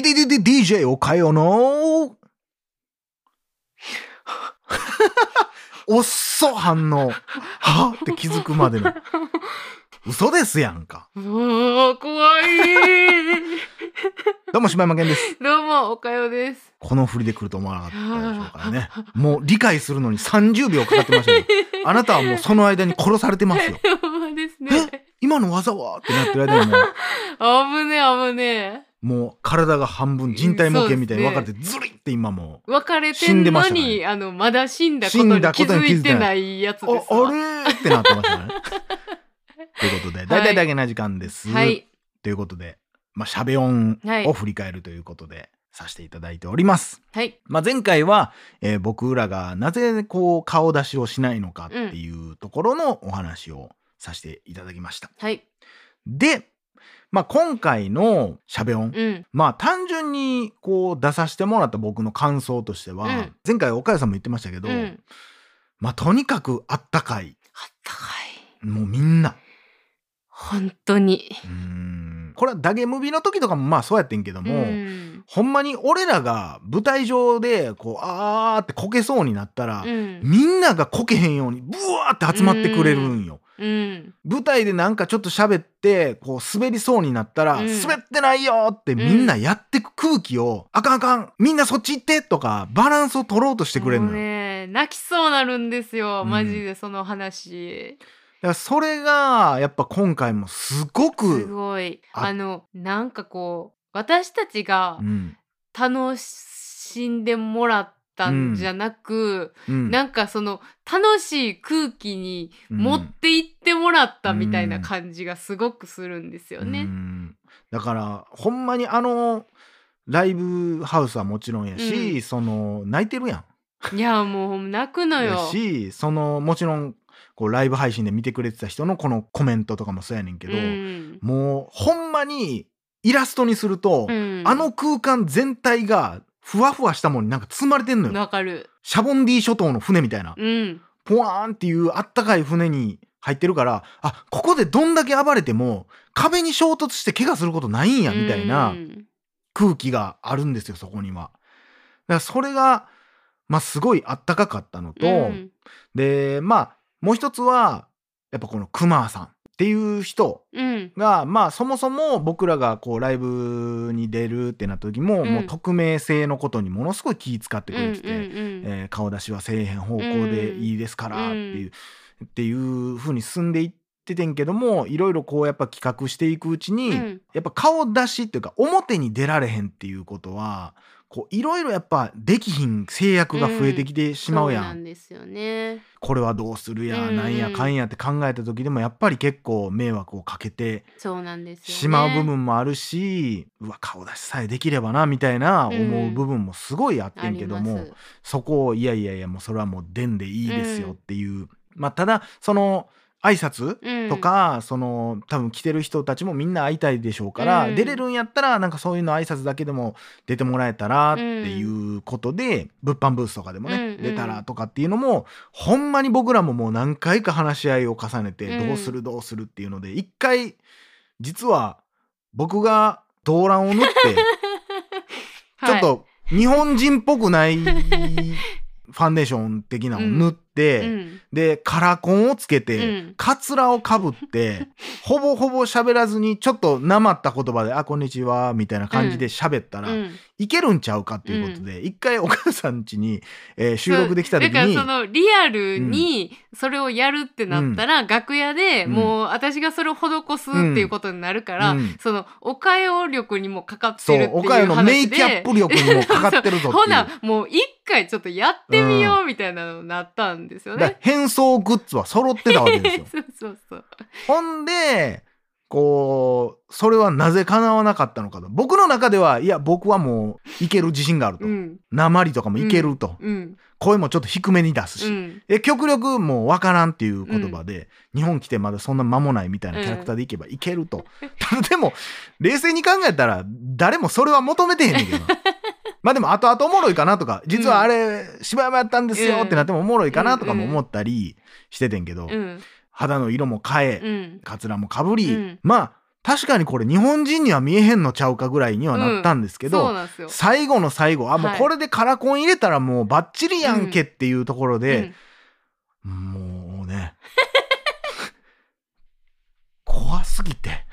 DDDDJ おかよのおっそ反応。はって気づくまでの。嘘ですやんか。もう、怖い。どうも、柴山健です。どうも、おかよです。この振りで来ると思わなかったでしょうからね。もう理解するのに30秒かかってましたよ。あなたはもうその間に殺されてますよ。ほんまですえ？ね。今の技は？ってなってる間にもう、危ねえ、危ねもう体が半分人体模型みたいに分かれてそうズリって今もえ。別れて死んんのに、あの、まだ死んだことに気づづいてなないやつう、ですわ。ああれ？ーってなってましたね。ということで、大体だけな時間です。はい。ということで、まあ、しゃべ音はいを振り返るということで、させていただいております。はい。まあ、前回は、えー僕らがなぜこう顔出しをしないのかっていうところのお話をさせていただきました。はい。で、まあ、今回のしゃべ音、うん。まあ単純にこう出させてもらった僕の感想としては、うん前回岡谷さんも言ってましたけど、うん。まあとにかくあったかいあったかい。もうみんな本当に。うーんこれはダゲムビの時とかもまあそうやってんけども、うん。ほんまに俺らが舞台上でこうあーってこけそうになったら、うん。みんながこけへんようにブワーって集まってくれるんよ。うん。舞台でなんかちょっと喋ってこう滑りそうになったら、うん滑ってないよってみんなやってく空気を、あかんあかんみんなそっち行ってとかバランスを取ろうとしてくれるのよ。ね、泣きそうなるんですよ。うんマジでその話。だからそれがやっぱ今回もすごすく、ごい。ああの、なんかこう、私たちがうん楽しんでもらったんじゃなく、うん。なんかその楽しい空気に持っていってもらったみたいな感じがすごくするんですようね。ん。だからほんまにあのライブハウスはもちろんやし、うん。その泣いてるやん。いやもう泣くのやよ。しそのもちろんこうライブ配信で見てくれてた人のこのコメントとかもそうやねんけど、うん。もうほんまにイラストにすると、うん。あの空間全体がふわふわしたもんになんか包まれてんのよ。わかる。シャボンディ諸島の船みたいな。うん。ポワーンっていうあったかい船に入ってるから、あ、ここでどんだけ暴れても壁に衝突して怪我することないんや、みたいなうん空気があるんですよ、そこには。だからそれが、まあすごいあったかかったのと、うんで、まあもう一つは、やっぱこのクマさんっていう人うん。が、まあそもそも僕らがこうライブに出るってなった時も、うん。もう匿名性のことにものすごい気遣ってくれてて、うんうんえー顔出しはせえへん方向でいいですからっていう、っていう風に進んでいっててんけどもいろいろこうやっぱ企画していくうちに、うん。やっぱ顔出しっていうか表に出られへんっていうことはこういろいろやっぱできひん制約が増えてきてしまうやん、そうなんですよね。これはどうするや、うん。なんやかんやって考えた時でもやっぱり結構迷惑をかけて。しまう部分もあるし、うわ顔出しさえできればなみたいな思う部分もすごいあってんけども、あります。そこをいやいやいやもうそれはもう出んでいいですよっていう、まあただその挨拶うん。とか、その多分来てる人たちもみんな会いたいでしょうから、うん。出れるんやったらなんかそういうの挨拶だけでも出てもらえたらっていうことで、物販ブースとかでもね、うんうん。出たらとかっていうのもほんまに僕らももう何回か話し合いを重ねて、うん。どうするどうするっていうので一回実は僕が動乱を塗って ちょっと日本人っぽくないファンデーション的なのを塗っうん。でカラコンをつけて、うん。カツラをかぶって ほぼほぼ喋らずにちょっとなまった言葉で「あこんにちは」みたいな感じで喋ったら、うん。いけるんちゃうかっていうことで、一回お母さん家に、えー収録できた時にだからそのリアルにそれをやるってなったら、楽屋でうん。もう私がそれを施すっていうことになるから、うん。そのおかよ力にもかかってそうるっていう話でおかゆのメイキャップ力にもかかってるぞって ほなもう一回ちょっとやってみようみたいなのになったんですよだからね。変装グッズは揃ってたわけですよ。そうそうそう。ほんで、こう、それはなぜ叶わなかったのかと。僕の中では、いや、僕はもういける自信があると。うん鉛とかもいけると。うん声もちょっと低めに出すし。うんえ極力もう分からんっていう言葉で、日本来てまだそんな間もないみたいなキャラクターでいけばいけると。ただでも、冷静に考えたら、誰もそれは求めてへんねんけどな。まあでも後々おもろいかなとか、実はあれ、芝山やったんですよってなってもおもろいかなとかも思ったりしててんけど、うん。肌の色も変え、うん。カツラもかぶり、うん。まあ確かにこれ日本人には見えへんのちゃうかぐらいにはなったんですけど。最後の最後あもうはいこれでカラコン入れたらもうバッチリやんけっていうところうでん、もうね。怖すぎて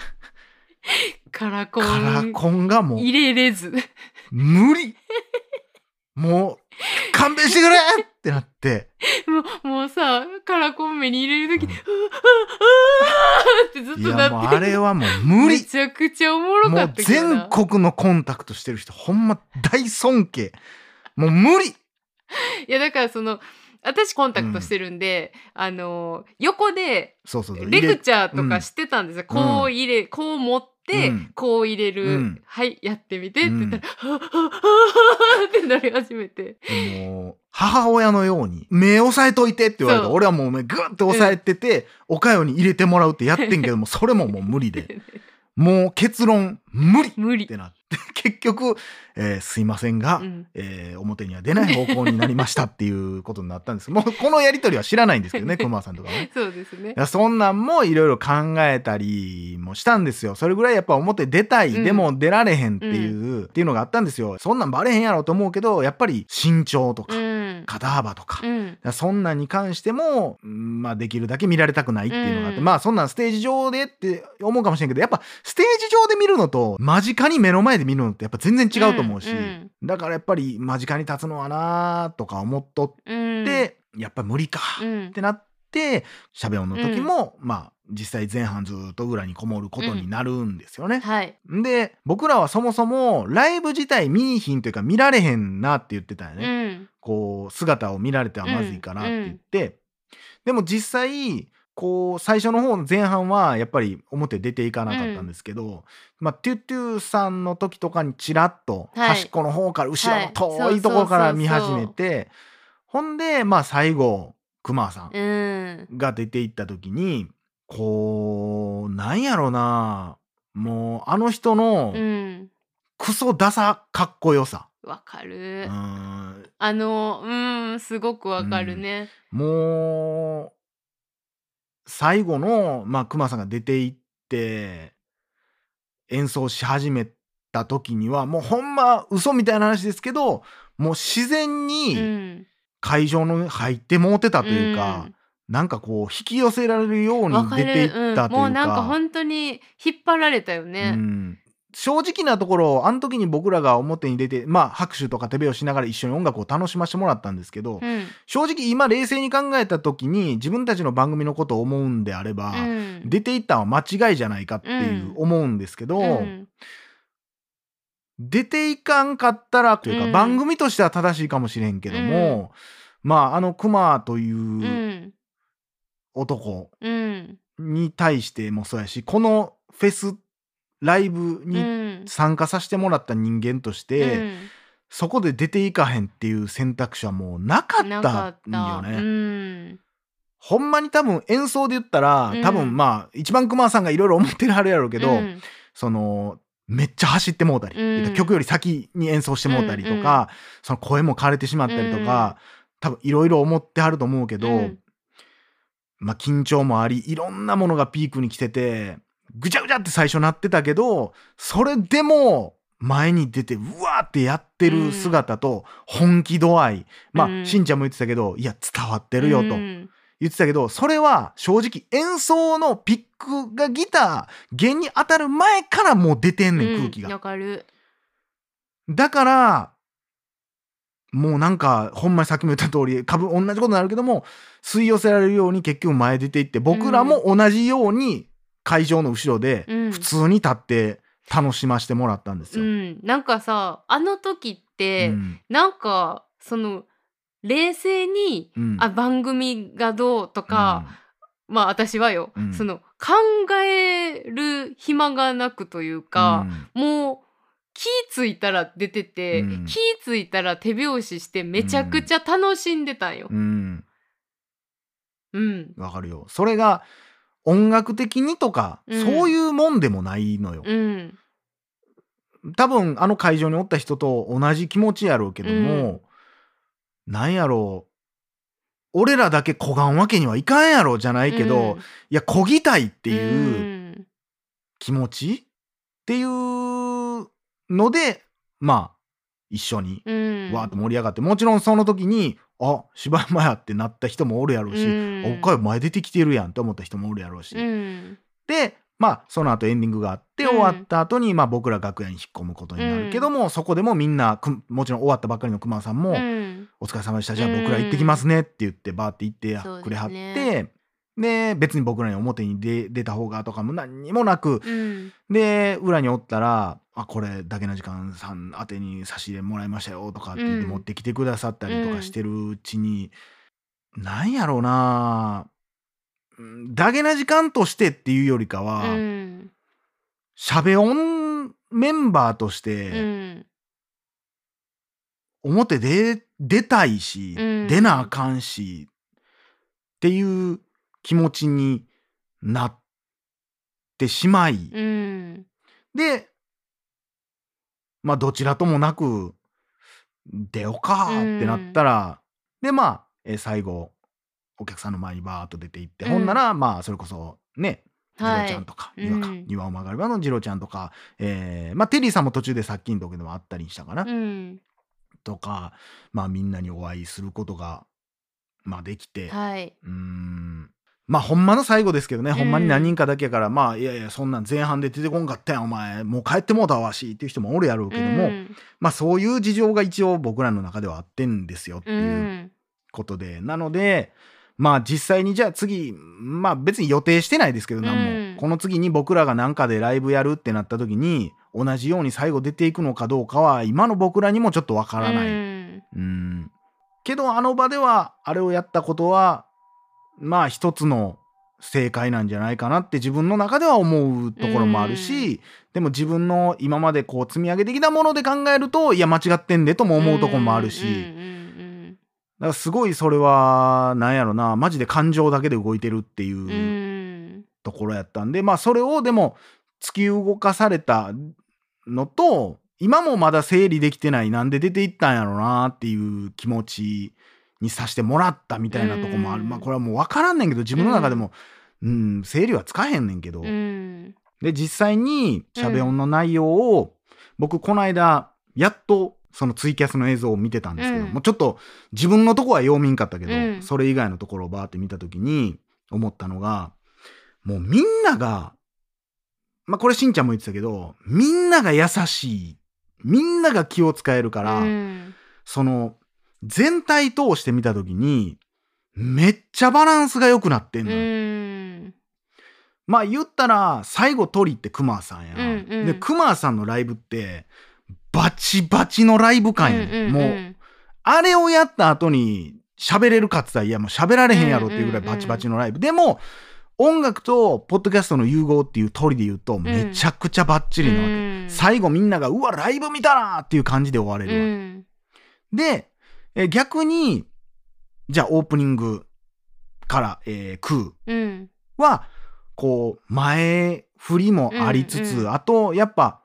カラコン。カラコンがもう。入れれず。無理。もう勘弁してくれってなって。もうもうさ、カラコン目に入れるとき、うん。うわうわうわってずっいとやもうなって。あれはもう無理。めちゃくちゃおもろかったけどな。全国のコンタクトしてる人ほんま大尊敬。もう無理。いやだからその私コンタクトしてるんで、あの横でレクチャーとうんかしてたんですよ、こう入れこう持って、うんこう入れる、うん。はいやってみてって言ったら、うん。はぁはぁはぁってなり始めて。もう母親のように目押さえといてって言われた。俺はもう目グッて押さえてて、おかよに入れてもらうってやってんけどもそれももう無理で。もう結論無理っ無理て、なって結局、えーすいませんが、うん。えー表には出ない方向になりましたっていうことになったんです。もうこのやり取りは知らないんですけどね 熊さんとかはね。そうですね。いやそんなんもいろいろ考えたりもしたんですよ。それぐらいやっぱ表出たい、うん。でも出られへんっていう、っていうのがあったんですよ。そんなんバレへんやろと思うけど、やっぱり身長とか、うん。肩幅とか、うん。そんなんに関しても、うんまあできるだけ見られたくないっていうのがあって、うん。まあそんなんステージ上でって思うかもしれんけど、やっぱステージ上で見るのと間近に目の前で見るのってやっぱ全然違うと思うし、うん。だからやっぱり間近に立つのはなとか思っとうん。って、やっぱ無理か。うん。ってなってしゃべ音の時も、まあ実際前半ずっと裏にこもることになるんですよね。はい。で僕らはそもそもライブ自体見にひんというか見られへんなって言ってたようね。ん。こう姿を見られてはまずいかなって言って、でも実際こう最初の方の前半はやっぱり表出ていかなかったんですけど、まあトゥトゥさんの時とかにちらっとはい。端っこの方から後ろのはい遠いところから見始めて、ほんでまあ最後熊さんうん。が出ていった時にこうなんやろなもうあの人のうん。クソダサかっこよさ、わかうる、ん、あのうんすごくわかるね、もう最後のまあ熊さんが出ていって演奏し始めた時にはもうほんま嘘みたいな話ですけどもう自然うにん。会場の入ってもうてたというか、うん。なんかこう引き寄せられるように出ていったというか、うん、もうなんか本当に引っ張られたよね、うん正直なところあの時に僕らが表に出てまあ拍手とか手拍子しながら一緒に音楽を楽しませてもらったんですけど、うん。正直今冷静に考えた時に自分たちの番組のことを思うんであれば、うん。出ていったのは間違いじゃないかっていう思うんですけど、うん。出ていかんかったらというか、うん。番組としては正しいかもしれんけども、まああのクマといううん。男うん。に対してもそうやしこのフェスライブうにん。参加させてもらった人間として、うん。そこで出ていかへんっていう選択肢はもうなかったんよね。うんほんまに多分演奏で言ったら、うん。多分まあ一番熊さんがいろいろ思ってるはるやろうけど、うん。そのめっちゃ走ってもうたり、うん。曲より先に演奏してもうたりとか、うん。うんその声も枯れてしまったりとか、多分いろいろ思ってはると思うけど、うん。まあ緊張もありいろんなものがピークに来ててぐちゃぐちゃって最初なってたけどそれでも前に出てうわーってやってる姿と本気度合い、まあ、うん。しんちゃんも言ってたけどいや伝わってるよと。うん。言ってたけどそれは正直演奏のピックがギター弦に当たる前からもう出てんねん空気うんが、わかる。だからもうなんかほんまにさっきも言った通り株同じことになるけども吸い寄せられるように結局前出ていって僕らも同じように会場の後ろでうん。普通に立って楽しませてもらったんですよ。うん。なんかさあの時って、うん。なんかその冷静に、うん。あ番組がどうとか、まあ私はよ、うん。その考える暇がなくというか、もう気ついたら出てて、うん。気ついたら手拍子してめちゃくちゃ楽しんでたんよ。うん。うん。わかるよ。それが音楽的にとか、うん。そういうもんでもないのよ。うん。多分あの会場におった人と同じ気持ちやろうけども、なんやろう俺らだけこがんわけにはいかんやろじゃないけど、いやこぎたいっていう、ん。気持ちっていうのでまあ一緒にうん。わーっと盛り上がってもちろんその時にあ柴山やってなった人もおるやろうし、うん。あおっかい前出てきてるやんって思った人もおるやろうし、うん。でまあその後エンディングがあってうん。終わった後に、まあ僕ら楽屋に引っ込むことになるけども、そこでもみんなくもちろん終わったばっかりの熊さんも、うん。お疲れ様でした。じゃあ僕ら行ってきますねって言ってバーって行ってくれはってで別に僕らに表に出出た方がとかも何にもなくうん。で裏におったら「あこれだけの時間さん宛てに差し入れもらいましたよ」とかって言ってうん。持ってきてくださったりとかしてるうちに、なんやろうな。うんだけな時間としてっていうよりかは、うんしゃべ音メンバーとしうてん表出出たいし、うん。出なあかんしっていう気持ちになってしまい、うん。でまあどちらともなく出ようかってなったら、でまあ、えー最後お客さんの前にバーッと出て行って、うん。ほんならまあそれこそねジロはいちゃんとか、庭かうん曲がればのジロちゃんとか、えーまあテリーさんも途中でさっきのとこでもあったりしたかな、うん。とかまあみんなにお会いすることがまあできて、はい。うーんまあほんまの最後ですけどね、うん。ほんまに何人かだけやからまあいやいやそんなん前半で出てこんかったやんお前。もう帰ってもうたわしっていう人もおるやろうけども、うん。まあそういう事情が一応僕らの中ではあってんですよってういうん。ことで、なのでまあ実際にじゃあ次まあ別に予定してないですけど何も、うんこの次に僕らが何かでライブやるってなった時に同じように最後出ていくのかどうかは今の僕らにもちょっとわからない。うん。うん。けどあの場ではあれをやったことはまあ一つの正解なんじゃないかなって自分の中では思うところもあるし、でも自分の今までこう積み上げてきたもので考えるといや間違ってんでとも思うところもあるし、だからすごいそれはなんやろなマジで感情だけで動いてるっていうところやったんで、まあそれをでも突き動かされたのと今もまだ整理できてないなんで出ていったんやろなっていう気持ちにさせてもらったみたいなとこもある、うん。まあこれはもう分からんねんけど自分の中でも、うん、整理はつかへんねんけど、うん。で実際にしゃべ音の内容を、僕この間やっとそのツイキャスの映像を見てたんですけど、うん。もうちょっと自分のとこはよう見んかったけど、うん。それ以外のところをバーって見た時に思ったのがもうみんながまあこれしんちゃんも言ってたけどみんなが優しい。みんなが気を使えるから、うん。その全体通して見た時にめっちゃバランスが良くなってんのよ。うん。まあ言ったら最後トリってクマさんや、うんうん。でクマさんのライブってバチバチのライブ感やね、んもうあれをやった後に喋れるかって言ったらいやもう喋られへんやろっていうぐらいバチバチのライブ、でも音楽とポッドキャストの融合っていう鳥で言うとめちゃくちゃバッチリなわけ、うん。最後みんながうわライブ見たなっていう感じで終われうるわけ、ん。でえ逆にじゃあオープニングから、えー、クーうん。はこう前振りもありつつ、うんうん。あとやっぱ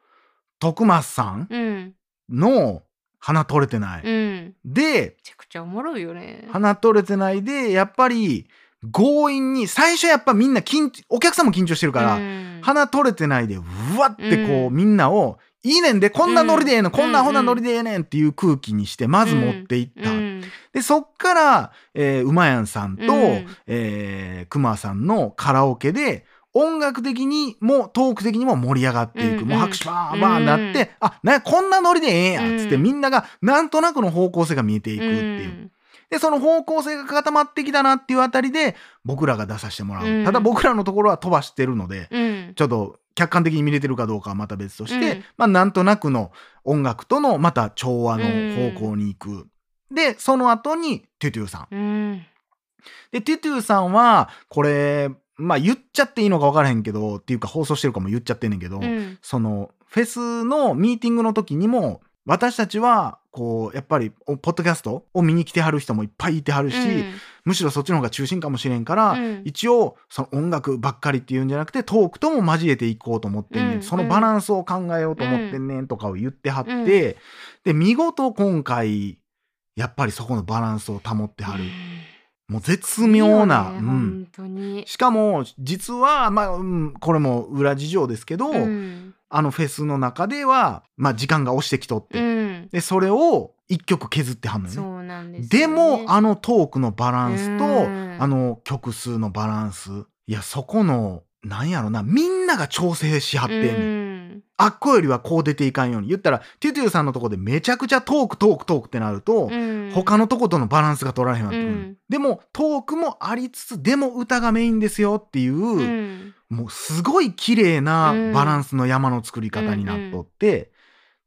徳松さんうん。の鼻取れてない、うん。めでちゃくちゃおもろいよね。鼻取れてないでやっぱり強引に最初やっぱみんな緊お客さんも緊張してるから、うん。鼻取れてないでうわってこう、うん。みんなをいいねんでこんなノリでええの、うん。こんなアホなノリでええねんっていう空気にしてまず持っていった、うん。でそっから、えー、馬やんさんと、うん。えー、熊さんのカラオケで音楽的にもトーク的にも盛り上がっていく、うん。もう拍手バーンバーンなって、あなんやこんなノリでええんやっつって、うん。みんながなんとなくの方向性が見えていくっていう。でその方向性が固まってきたなっていうあたりで僕らが出させてもらう、うん。ただ僕らのところは飛ばしてるので、うん。ちょっと客観的に見れてるかどうかはまた別として、うんまあなんとなくの音楽とのまた調和の方向に行く。で、その後にトゥトゥさん。うんで、トゥトゥさんは、これ、まあ言っちゃっていいのか分からへんけど、っていうか放送してるかも言っちゃってんねんけど、うんそのフェスのミーティングの時にも、私たちは、こう、やっぱり、おポッドキャストを見に来てはる人もいっぱいいてはるし、むしろそっちの方が中心かもしれんから、うん。一応その音楽ばっかりっていうんじゃなくてトークとも交えていこうと思ってんねん、うん。そのバランスを考えようと思ってんねんとかを言ってはって、うん。で見事今回やっぱりそこのバランスを保ってはる、もう絶妙な、ねうん。しかも実はまあ、うん、これも裏事情ですけど、うん。あのフェスの中ではまあ時間が押してきとって、うん。でそれを一曲削ってはんのよね。でね。もあのトークのバランスと、うんあの曲数のバランスいやそこのなんやろなみんなが調整しはってんねん、うんあっこよりはこう出ていかんように。言ったらテュテュさんのとこでめちゃくちゃトークトークトークってなると、うん。他のとことのバランスが取られへんようになってくる、うん。でもトークもありつつでも歌がメインですよっていう、うん。もうすごい綺麗なバランスの山の作り方になっとって、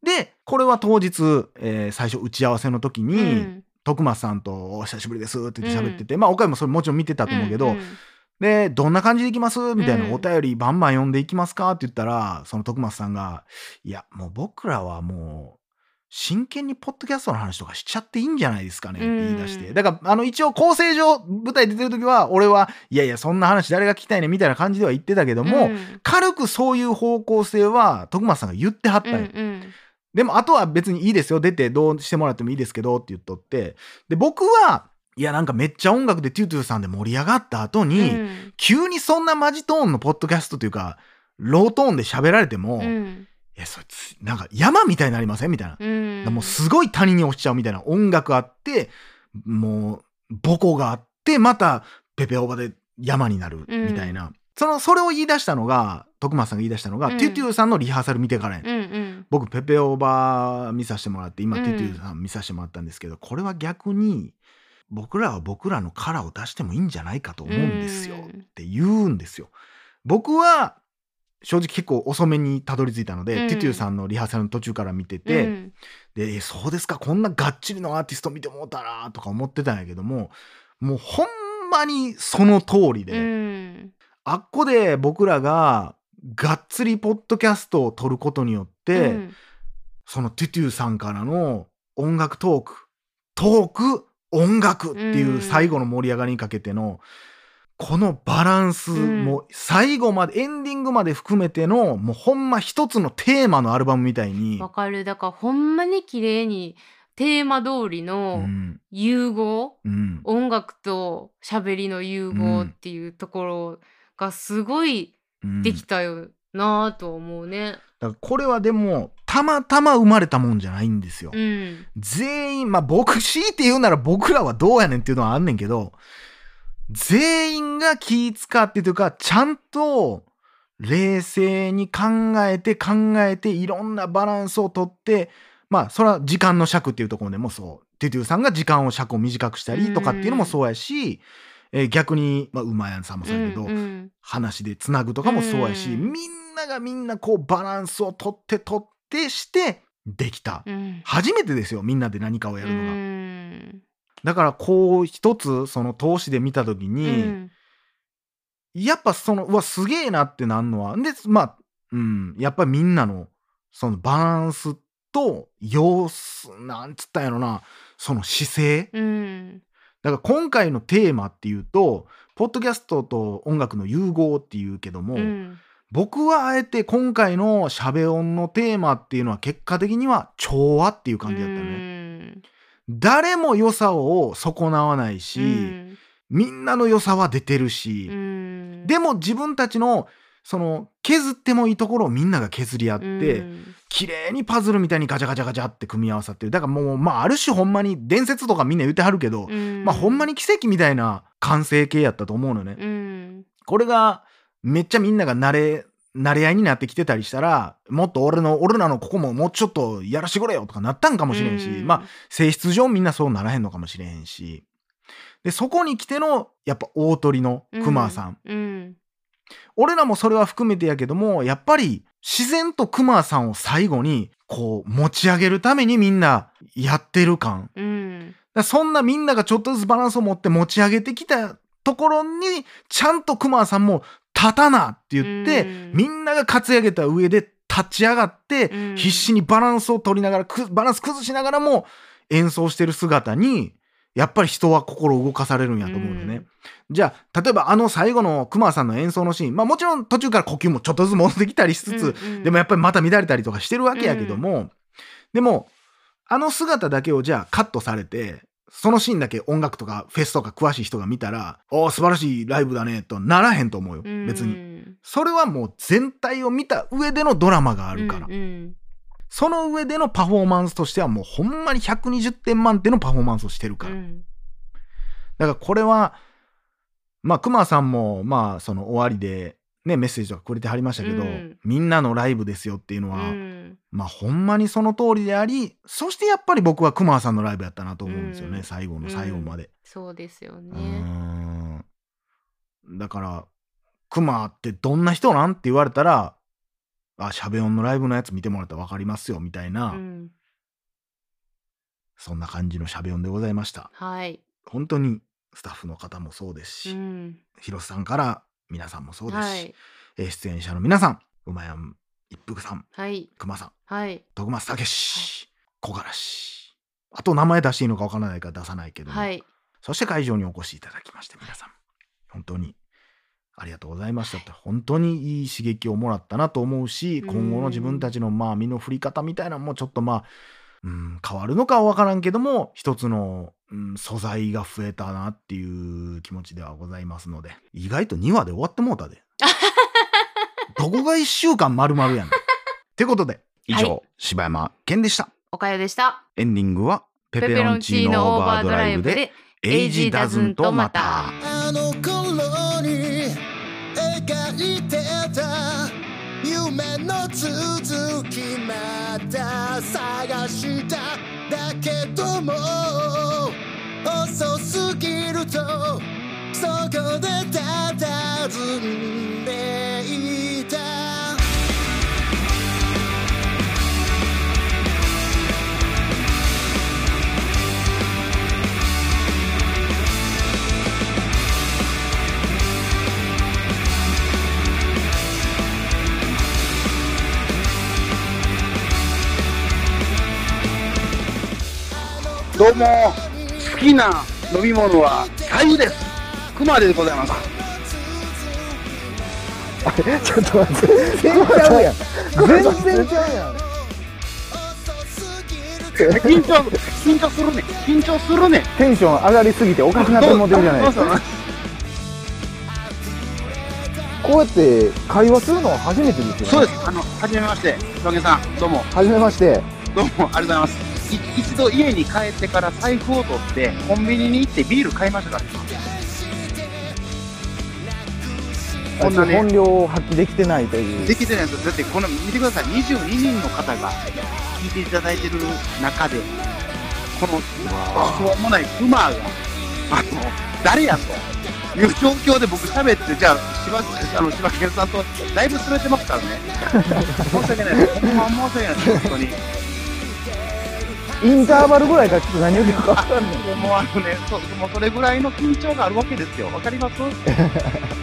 でこれは当日、えー最初打ち合わせの時に、うん。徳松さんと「お久しぶりです」って言って喋ってて、まあ岡山もそれもちろん見てたと思うけど、でどんな感じでいきます？みたいな、うんお便りバンバン読んでいきますか？って言ったらその徳松さんが「いやもう僕らはもう真剣にポッドキャストの話とかしちゃっていいんじゃないですかね」って言い出して、うんだからあの一応構成上舞台出てる時は俺はいやいやそんな話誰が聞きたいねみたいな感じでは言ってたけども、うん。軽くそういう方向性は徳松さんが言ってはったんよ、うんうん。でもあとは別にいいですよ。出てどうしてもらってもいいですけどって言っとって。で僕はいやなんかめっちゃ音楽でトゥトゥさんで盛り上がった後に、うん。急にそんなマジトーンのポッドキャストというかロートーンで喋られても、いうん。やそいつなんか山みたいになりませんみたいな、うん。もうすごい谷に落ちちゃうみたいな音楽あってもうボコッてあってまたペペオバで山になるみたいな、そのそれを言い出したのが徳松さんが言い出したのが、うん。トゥトゥさんのリハーサル見てからやねん。うん。うん僕ペペオーバー見させてもらって今、うん。ティテューさん見させてもらったんですけどこれは逆に僕らは僕らのカラーを出してもいいんじゃないかと思うんですよ、うん。って言うんですよ。僕は正直結構遅めにたどり着いたので、うん。ティテューさんのリハーサルの途中から見てて、うん。でえそうですかこんながっちりのアーティスト見てもうたなとか思ってたんやけどももうほんまにその通りで、うん。あっこで僕らががっつりポッドキャストを撮ることによって、うん。そのトゥトゥさんからの音楽トーク、トーク、音楽っていう最後の盛り上がりにかけての、このバランスうん。も最後まで、エンディングまで含めての、もうほんま一つのテーマのアルバムみたいにわ、かる。だからほんまに綺麗にテーマ通りうのん、融合、うん、音楽と喋りの融合？っていうところがすごいうん。できたよなぁと思うね。だからこれはでも、たまたま生まれたもんじゃないんですよ。うん。全員、まあ僕、強いて言うなら僕らはどうやねんっていうのはあんねんけど、全員が気使ってというか、ちゃんと冷静に考えて考えていろんなバランスをとって、まあそれは時間の尺っていうところでもそう、テテューさんが時間を尺を短くしたりとかっていうのもそうやし、えー逆に、まあ、馬やんさんもそうやけど、うんうん話でつなぐとかもそうやし、うんみんながみんなこうバランスをとってとってしてできた。うん。初めてですよみんなで何かをやるのが、うん。だからこう一つその投資で見た時うに、ん。やっぱそのうわすげえなってなんのはでまあうんやっぱりみんなのそのバランスと様子なんつったんやろなその姿勢。うん。だから今回のテーマっていうとポッドキャストと音楽の融合っていうけども、うん僕はあえて今回のしゃべ音のテーマっていうのは結果的には調和っていう感じだったね。誰も良さを損なわないし、うん。みんなの良さは出てるし、うん。でも自分たちのその削ってもいいところをみんなが削り合って、うん。綺麗にパズルみたいにガチャガチャガチャって組み合わさってる。だからもうまあある種ほんまに伝説とかみんな言ってはるけど、うん。まあほんまに奇跡みたいな完成形やったと思うのね。うん。これがめっちゃみんなが慣れ慣れ合いになってきてたりしたらもっと俺の俺らのここももうちょっとやらしてくれよとかなったんかもしれんし、うん。まあ性質上みんなそうならへんのかもしれへんし。でそこに来てのやっぱ大鳥のクマさん、うん。俺らもそれは含めてやけどもやっぱり自然とクマさんを最後にこう持ち上げるためにみんなやってる感。うん。そんなみんながちょっとずつバランスを持って持ち上げてきたところにちゃんとクマさんも立たなって言って、うん。みんなが担い上げた上で立ち上がって、うん。必死にバランスを取りながらくバランス崩しながらも演奏してる姿にやっぱり人は心動かされるんやと思うよね。うん。じゃあ例えばあの最後のクマさんの演奏のシーン。まあもちろん途中から呼吸もちょっとずつ戻ってきたりしつつ、うんうんでもやっぱりまた乱れたりとかしてるわけやけども、でもあの姿だけをじゃあカットされてそのシーンだけ音楽とかフェスとか詳しい人が見たら、おー素晴らしいライブだね、とならへんと思うよ。うん別に。それはもう全体を見た上でのドラマがあるから。うんうんその上でのパフォーマンスとしてはもうほんまに120点満点のパフォーマンスをしてるから。うんだからこれは、まあ、熊さんも、まあ、その終わりで、ね、メッセージとかくれてはりましたけど、うんみんなのライブですよっていうのは、うんまあ、ほんまにその通りであり、そしてやっぱり僕は熊さんのライブやったなと思うんですよね、うん最後の最後まで。そうですよね。ん。だから、熊ってどんな人なんって言われたら、あ、シャベオンのライブのやつ見てもらったら分かりますよ、みたいな、うんそんな感じのシャベオンでございました。はい。本当にスタッフの方もそうですし、うん広瀬さんから皆さんもそうですし、はい。えー出演者の皆さん、うまやん一服さん、はい。熊さん、はい。徳松武史、小柄し、あと名前出していいのかわからないから出さないけども、はい。そして会場にお越しいただきまして、皆さん、本当にありがとうございましたって、本当にいい刺激をもらったなと思うし、うん今後の自分たちのまあ身の振り方みたいなのもちょっとまあ、うん、変わるのかはわからんけども、一つの、うん、素材が増えたなっていう気持ちではございますので、意外と2話で終わってもうたで。どこが1週間丸々やねん。ってことで、以上、はい柴山健でした。おかよでした。エンディングは、ペペロンチーノオーバードライブで、エイジダズンとまた。あの頃に描いてた夢の続きまた探した。だけども遅すぎるとそこで佇んでいた。どうも好きな飲み物は白湯です。熊でございます。ちょっと待って。全然ちゃうやん。全然ちゃうやん。緊張緊張するね。緊張するね。テンション上がりすぎておかしなって思ってるじゃないですか。かこうやって会話するのは初めてですよね。そうです。あのはじめまして岩毛さん。どうも。初めまして。どうもありがとうございます。い一度家に帰ってから財布を取ってコンビニに行ってビール買いましたか。らこんなね。本領を発揮できてないという。できてないだってこの見てください。22人の方が聞いていただいてる中でこのしょうもないクマがあの誰やという状況で僕喋ってじゃあ柴あの柴犬さんとだいぶ滑ってますからね。申し訳ない。ですほんま申し訳ないです。本当にインターバルぐらいからちょっと何言うか分かんない もうあのねそもうそれぐらいの緊張があるわけですよ。わかります？落ち着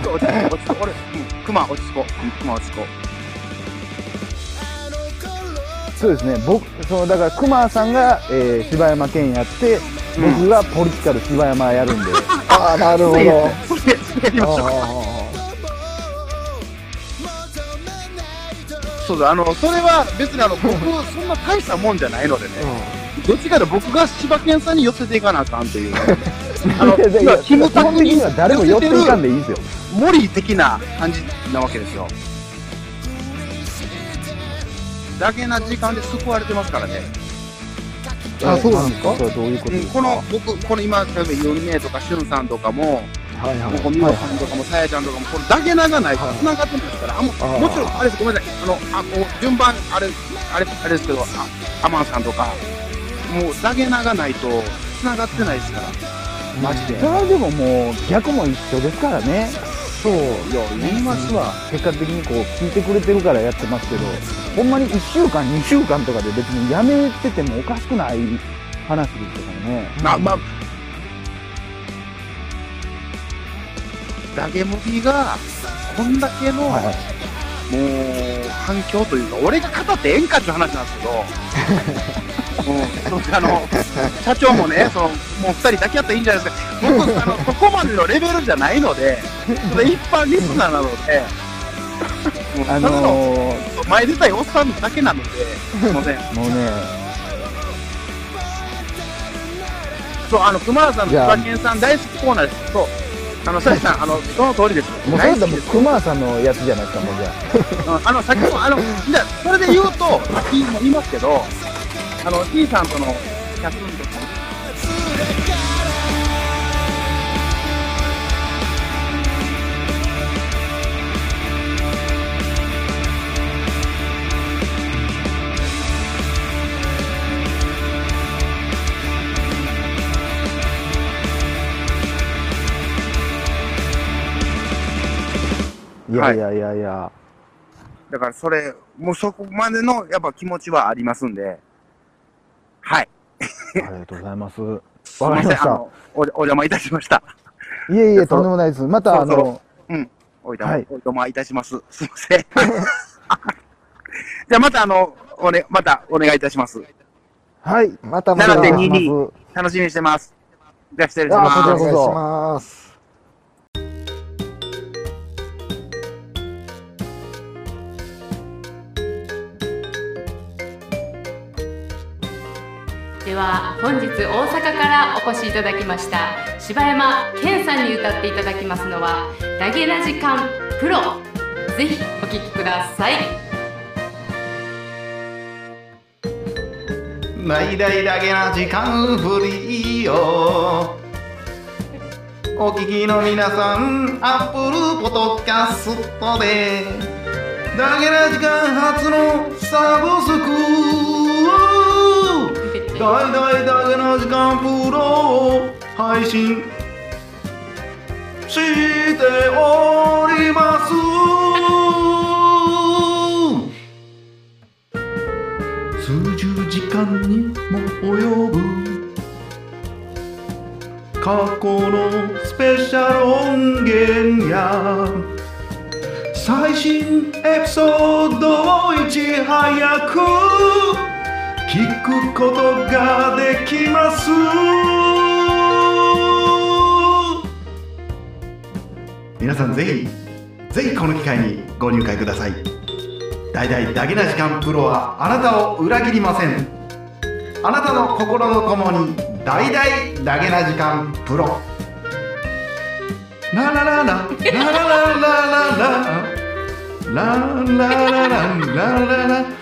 こう落ち着こう。俺うんクマ落ち着こう。うんクマ落ち着こそうですね。僕そのだから熊さんが、えー柴山健やって僕がポリティカル柴山やるんで、ああなるほど。うそれそれやりましょうかそうだ、あの、それは別にあの、僕、そんな大したもんじゃないのでね、どっちかというと僕が柴犬さんに寄せていかなあかんという、あの、今キムタクには誰も寄っていかんでいいですよ。モリー的な感じなわけですよ。だけな時間で救われてますからね。あそうなんですか？それはどういうことうん、ですか、この、僕、この今、例えば、ヨルメイとか、シュンさんとかも、はいはい。もうこう、ミオさんとかも、さやちゃんとかも、これ、だけながない。と繋がってないですから、あもうあーもちろん、あれです、ごめんなさい、あの、あ、もう、順番、あれ、あれ、あれですけど、あ、アマンさんとか、もう、だけながないと繋がってないですから、マジで。それはでももう逆も一緒ですからね。そう。いや、言いますわ。結果的にこう聞いてくれてるからやってますけどほんまに1週間2週間とかで別にやめててもおかしくない話ですからね。まあ、まあ、ダゲムビが、こんだけの、はい。もう、反響というか、俺が語ってええんかっていう話なんですけど、あの社長もね、そのもう2人だけやったらいいんじゃないですか、僕、あのそこまでのレベルじゃないので、一般リスナーなので、あのー、前出たいおっさんだけなので、すみません。もうねそうあの熊原さんの熊健さん大好きコーナーです。そうあの、さやさん、あの、その通りです。もう、大。熊さんのやつじゃないですか、もうじゃあ。あの、先ほど、あの、じゃ、それで言うと、先っも言いますけど。あの T さんとのキャスト運いやいやいやいや、だからそれ、もうそこまでのやっぱ気持ちはありますんで。はい。ありがとうございます。わかりました。おお邪魔いたしました。いえいえ、とんでもないです。また、あの、うん。おい、お邪魔いたします。すいません。じゃあまたあの、おね、またお願いいたします。はい、またまた7.22。楽しみにしてます。じゃあ失礼します。こちお願いします。では本日大阪からお越しいただきました柴山健さんに歌っていただきますのは「ダゲな時間プロ」ぜひお聴きください「ライだイラゲな時間フリーを」お聞きの皆さん、アップルポトキャストで、だゲな時間初のサブスク。を大々だけの時間プロを配信。しております。数十時間にも及ぶ。過去のスペシャル音源や。最新エピソードをいち早く。聞くことができます。皆さんぜひぜひこの機会にご入会ください。大々だけな時間プロはあなたを裏切りません。あなたの心のこもに大々だけな時間プロ。ラララララララララララララララララララ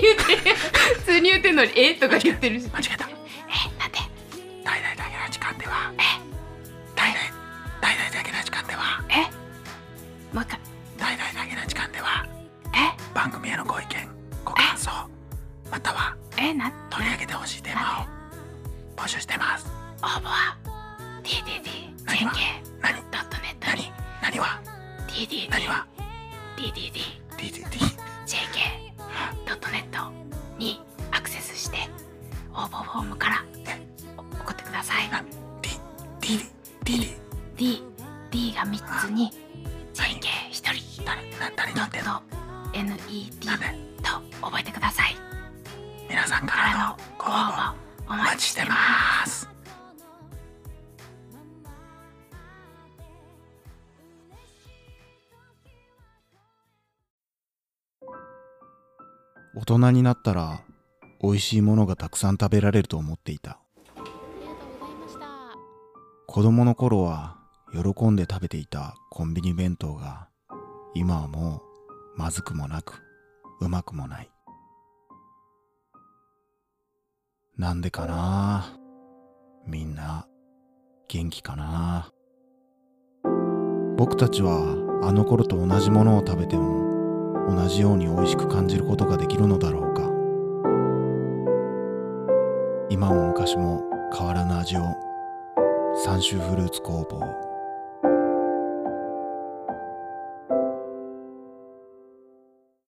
言って普通に言ってんのにえ？とか言ってるし。間違待ちしてます。大人になったら美味しいものがたくさん食べられると思っていた。子供の頃は喜んで食べていたコンビニ弁当が今はもうまずくもなくうまくもない。なんでかな？みんな元気かな？僕たちはあの頃と同じものを食べても同じように美味しく感じることができるのだろうか。今も昔も変わらぬ味を三州フルーツ工房